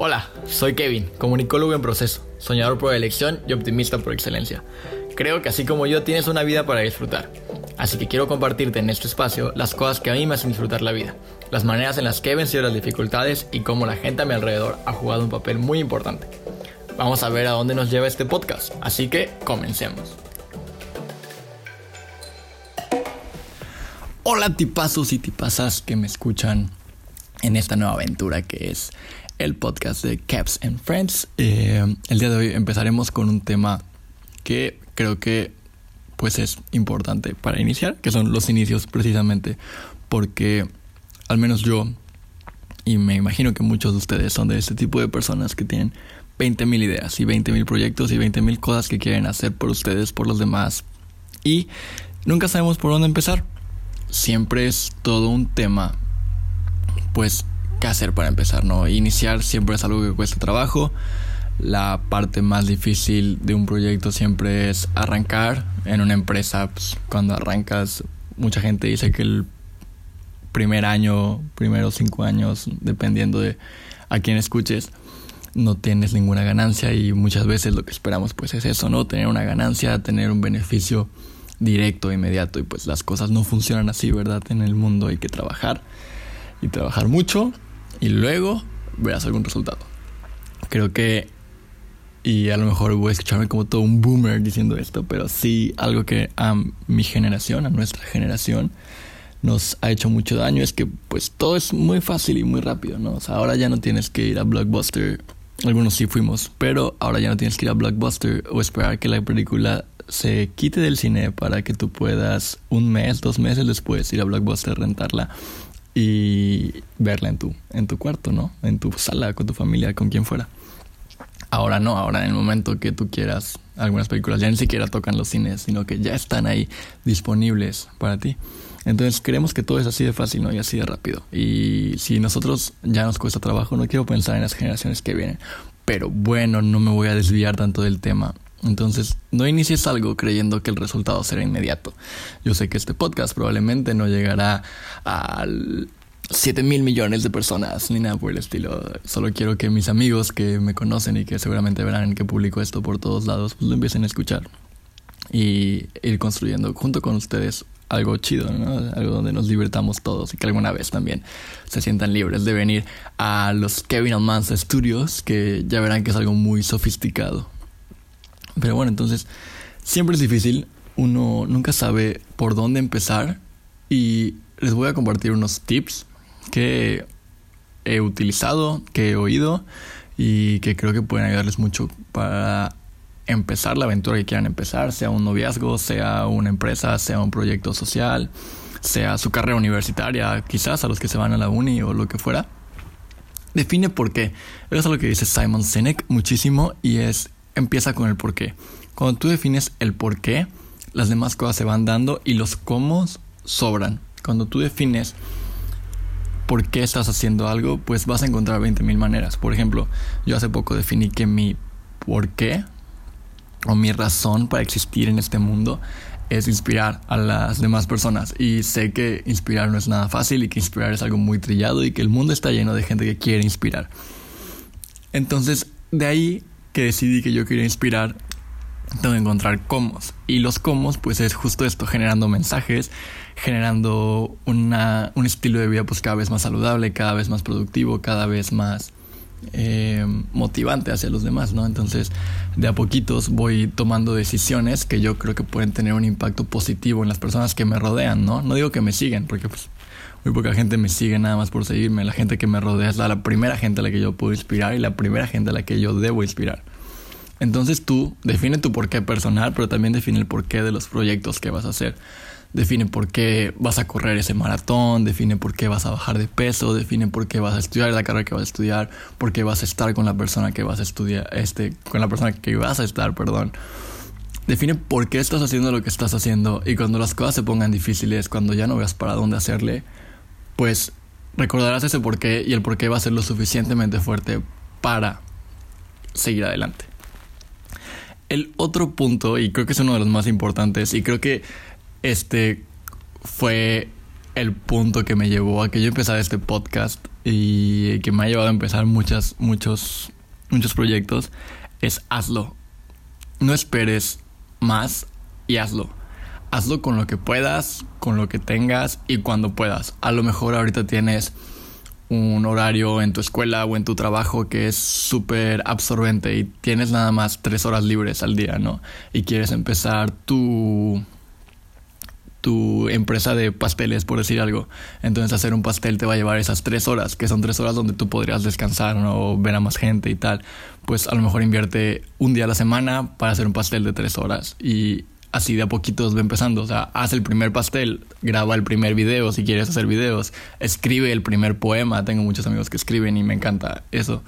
Hola, soy Kevin, comunicólogo en proceso, soñador por elección y optimista por excelencia. Creo que así como yo tienes una vida para disfrutar. Así que quiero compartirte en este espacio las cosas que a mí me hacen disfrutar la vida, las maneras en las que he vencido las dificultades y cómo la gente a mi alrededor ha jugado un papel muy importante. Vamos a ver a dónde nos lleva este podcast, así que comencemos. Hola tipazos y tipazas que me escuchan en esta nueva aventura que es el podcast de Caps and Friends. Eh, el día de hoy empezaremos con un tema que creo que pues es importante para iniciar, que son los inicios precisamente, porque al menos yo, y me imagino que muchos de ustedes son de este tipo de personas que tienen 20.000 ideas y 20.000 proyectos y 20.000 cosas que quieren hacer por ustedes, por los demás, y nunca sabemos por dónde empezar. Siempre es todo un tema, pues qué hacer para empezar, ¿no? Iniciar siempre es algo que cuesta trabajo. La parte más difícil de un proyecto siempre es arrancar. En una empresa, pues, cuando arrancas, mucha gente dice que el primer año, primeros cinco años, dependiendo de a quién escuches, no tienes ninguna ganancia y muchas veces lo que esperamos pues es eso, ¿no? Tener una ganancia, tener un beneficio directo, inmediato y pues las cosas no funcionan así, ¿verdad? En el mundo hay que trabajar y trabajar mucho y luego verás algún resultado. Creo que, y a lo mejor voy a escucharme como todo un boomer diciendo esto, pero sí algo que a mi generación, a nuestra generación, nos ha hecho mucho daño es que pues todo es muy fácil y muy rápido, ¿no? O sea, ahora ya no tienes que ir a Blockbuster, algunos sí fuimos, pero ahora ya no tienes que ir a Blockbuster o esperar que la película se quite del cine para que tú puedas un mes, dos meses después ir a Blockbuster, rentarla y verla en tu, en tu cuarto, ¿no? En tu sala, con tu familia, con quien fuera. Ahora no, ahora en el momento que tú quieras, algunas películas ya ni siquiera tocan los cines, sino que ya están ahí disponibles para ti. Entonces creemos que todo es así de fácil, ¿no? Y así de rápido. Y si nosotros ya nos cuesta trabajo, no quiero pensar en las generaciones que vienen. Pero bueno, no me voy a desviar tanto del tema. Entonces, no inicies algo creyendo que el resultado será inmediato. Yo sé que este podcast probablemente no llegará a 7 mil millones de personas ni nada por el estilo. Solo quiero que mis amigos que me conocen y que seguramente verán que publico esto por todos lados, pues lo empiecen a escuchar y ir construyendo junto con ustedes algo chido, ¿no? Algo donde nos libertamos todos y que alguna vez también se sientan libres de venir a los Kevin Almanza Studios, que ya verán que es algo muy sofisticado. Pero bueno, entonces siempre es difícil, uno nunca sabe por dónde empezar y les voy a compartir unos tips que he utilizado, que he oído y que creo que pueden ayudarles mucho para empezar la aventura que quieran empezar, sea un noviazgo, sea una empresa, sea un proyecto social, sea su carrera universitaria, quizás a los que se van a la uni o lo que fuera. Define por qué. Eso es lo que dice Simon Sinek muchísimo y es empieza con el por qué. Cuando tú defines el por qué, las demás cosas se van dando y los cómo sobran. Cuando tú defines por qué estás haciendo algo, pues vas a encontrar 20.000 maneras. Por ejemplo, yo hace poco definí que mi por qué o mi razón para existir en este mundo es inspirar a las demás personas. Y sé que inspirar no es nada fácil y que inspirar es algo muy trillado y que el mundo está lleno de gente que quiere inspirar. Entonces, de ahí que decidí que yo quería inspirar, tengo que encontrar cómo. Y los cómo, pues es justo esto, generando mensajes, generando una, un estilo de vida pues cada vez más saludable, cada vez más productivo, cada vez más eh, motivante hacia los demás, ¿no? Entonces, de a poquitos voy tomando decisiones que yo creo que pueden tener un impacto positivo en las personas que me rodean, ¿no? No digo que me siguen, porque pues muy poca gente me sigue nada más por seguirme. La gente que me rodea es la, primera gente a la que yo puedo inspirar y la primera gente a la que yo debo inspirar. Entonces tú define tu porqué personal, pero también define el porqué de los proyectos que vas a hacer. Define por qué vas a correr ese maratón, define por qué vas a bajar de peso, define por qué vas a estudiar la carrera que vas a estudiar, por qué vas a estar con la persona que vas a estudiar, este, con la persona que vas a estar, perdón. Define por qué estás haciendo lo que estás haciendo y cuando las cosas se pongan difíciles, cuando ya no veas para dónde hacerle, pues recordarás ese porqué y el porqué va a ser lo suficientemente fuerte para seguir adelante. El otro punto, y creo que es uno de los más importantes, y creo que este fue el punto que me llevó a que yo empezara este podcast y que me ha llevado a empezar muchas, muchos, muchos proyectos es hazlo. No esperes más y hazlo. Hazlo con lo que puedas, con lo que tengas y cuando puedas. A lo mejor ahorita tienes un horario en tu escuela o en tu trabajo que es súper absorbente y tienes nada más tres horas libres al día, ¿no? Y quieres empezar tu tu empresa de pasteles, por decir algo. Entonces hacer un pastel te va a llevar esas tres horas, que son tres horas donde tú podrías descansar ¿no? o ver a más gente y tal. Pues a lo mejor invierte un día a la semana para hacer un pastel de tres horas y así de a poquitos va empezando. O sea, haz el primer pastel, graba el primer video si quieres hacer videos, escribe el primer poema. Tengo muchos amigos que escriben y me encanta eso.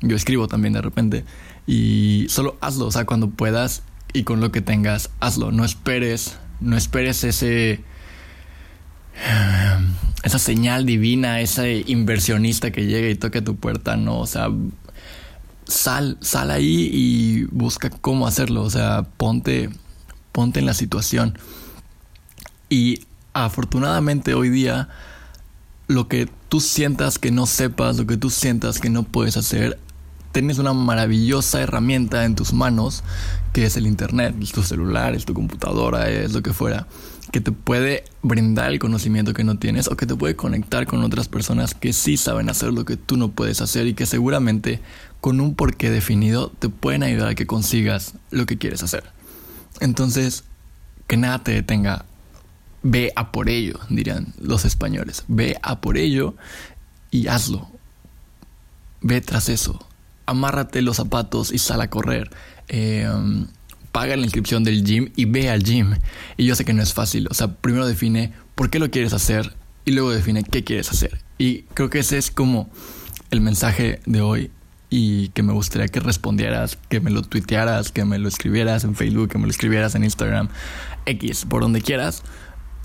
Yo escribo también de repente. Y solo hazlo, o sea, cuando puedas y con lo que tengas, hazlo. No esperes no esperes ese esa señal divina, ese inversionista que llega y toque tu puerta, no, o sea, sal, sal ahí y busca cómo hacerlo, o sea, ponte, ponte en la situación. Y afortunadamente hoy día, lo que tú sientas que no sepas, lo que tú sientas que no puedes hacer, tienes una maravillosa herramienta en tus manos, que es el Internet, es tu celular, es tu computadora, es lo que fuera, que te puede brindar el conocimiento que no tienes o que te puede conectar con otras personas que sí saben hacer lo que tú no puedes hacer y que seguramente con un porqué definido te pueden ayudar a que consigas lo que quieres hacer. Entonces, que nada te detenga. Ve a por ello, dirían los españoles. Ve a por ello y hazlo. Ve tras eso amárrate los zapatos y sal a correr. Eh, paga la inscripción del gym y ve al gym. Y yo sé que no es fácil. O sea, primero define por qué lo quieres hacer y luego define qué quieres hacer. Y creo que ese es como el mensaje de hoy y que me gustaría que respondieras, que me lo tuitearas, que me lo escribieras en Facebook, que me lo escribieras en Instagram, X, por donde quieras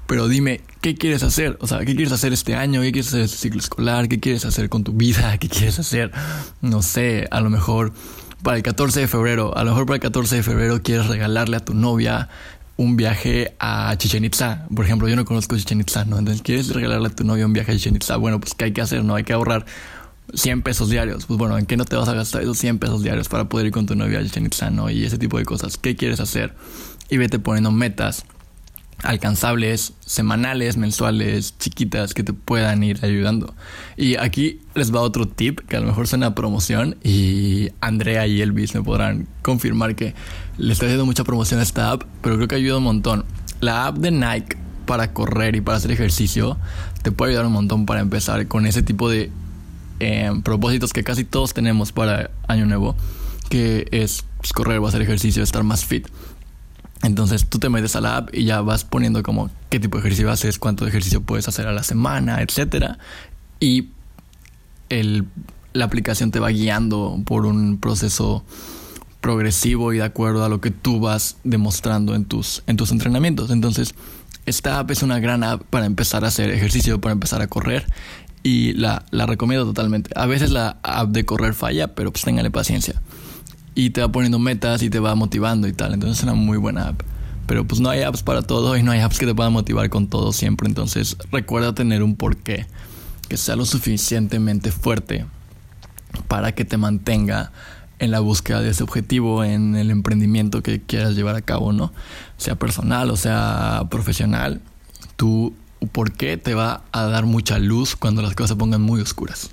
pero dime, ¿qué quieres hacer? O sea, ¿qué quieres hacer este año? ¿Qué quieres hacer este ciclo escolar? ¿Qué quieres hacer con tu vida? ¿Qué quieres hacer? No sé, a lo mejor para el 14 de febrero, a lo mejor para el 14 de febrero quieres regalarle a tu novia un viaje a Chichen Itza. Por ejemplo, yo no conozco Chichen Itza, ¿no? Entonces, ¿quieres regalarle a tu novia un viaje a Chichen Itza? Bueno, pues ¿qué hay que hacer? No hay que ahorrar 100 pesos diarios. Pues bueno, ¿en qué no te vas a gastar esos 100 pesos diarios para poder ir con tu novia a Chichen Itza, ¿no? Y ese tipo de cosas. ¿Qué quieres hacer? Y vete poniendo metas alcanzables, semanales, mensuales, chiquitas que te puedan ir ayudando. Y aquí les va otro tip que a lo mejor suena promoción y Andrea y Elvis me podrán confirmar que le estoy haciendo mucha promoción a esta app, pero creo que ayuda un montón. La app de Nike para correr y para hacer ejercicio te puede ayudar un montón para empezar con ese tipo de eh, propósitos que casi todos tenemos para Año Nuevo, que es pues, correr o hacer ejercicio, estar más fit. Entonces tú te metes a la app y ya vas poniendo como qué tipo de ejercicio haces, cuánto ejercicio puedes hacer a la semana, etc. Y el, la aplicación te va guiando por un proceso progresivo y de acuerdo a lo que tú vas demostrando en tus, en tus entrenamientos. Entonces, esta app es una gran app para empezar a hacer ejercicio, para empezar a correr y la, la recomiendo totalmente. A veces la app de correr falla, pero pues téngale paciencia y te va poniendo metas y te va motivando y tal. Entonces es una muy buena app. Pero pues no hay apps para todo y no hay apps que te puedan motivar con todo siempre. Entonces recuerda tener un porqué que sea lo suficientemente fuerte para que te mantenga en la búsqueda de ese objetivo, en el emprendimiento que quieras llevar a cabo, ¿no? Sea personal o sea profesional, tu porqué te va a dar mucha luz cuando las cosas se pongan muy oscuras.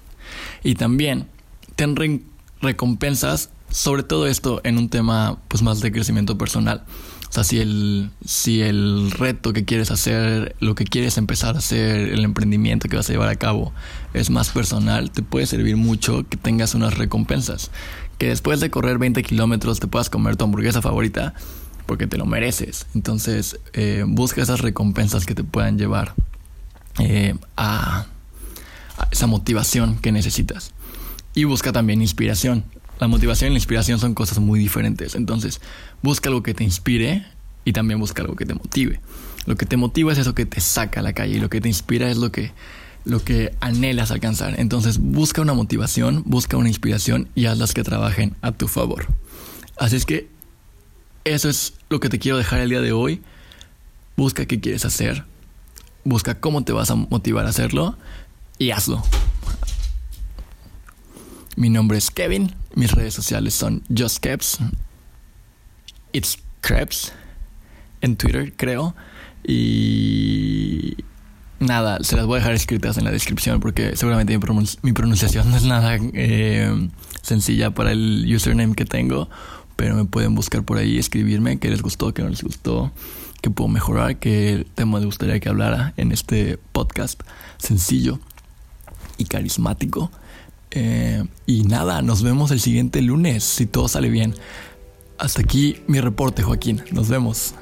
Y también ten recompensas sobre todo esto en un tema pues más de crecimiento personal. O sea, si el, si el reto que quieres hacer, lo que quieres empezar a hacer, el emprendimiento que vas a llevar a cabo es más personal, te puede servir mucho que tengas unas recompensas. Que después de correr 20 kilómetros te puedas comer tu hamburguesa favorita porque te lo mereces. Entonces, eh, busca esas recompensas que te puedan llevar eh, a esa motivación que necesitas. Y busca también inspiración. La motivación y la inspiración son cosas muy diferentes. Entonces, busca algo que te inspire y también busca algo que te motive. Lo que te motiva es eso que te saca a la calle y lo que te inspira es lo que, lo que anhelas alcanzar. Entonces, busca una motivación, busca una inspiración y hazlas que trabajen a tu favor. Así es que eso es lo que te quiero dejar el día de hoy. Busca qué quieres hacer. busca cómo te vas a motivar a hacerlo y hazlo. Mi nombre es Kevin, mis redes sociales son JustKeps, It's Krebs, en Twitter creo, y nada, se las voy a dejar escritas en la descripción porque seguramente mi, pronunciación no es nada eh, sencilla para el username que tengo, pero me pueden buscar por ahí, escribirme qué les gustó, qué no les gustó, qué puedo mejorar, qué tema les gustaría que hablara en este podcast sencillo y carismático. Eh, y nada, nos vemos el siguiente lunes, si todo sale bien. Hasta aquí mi reporte, Joaquín. Nos vemos.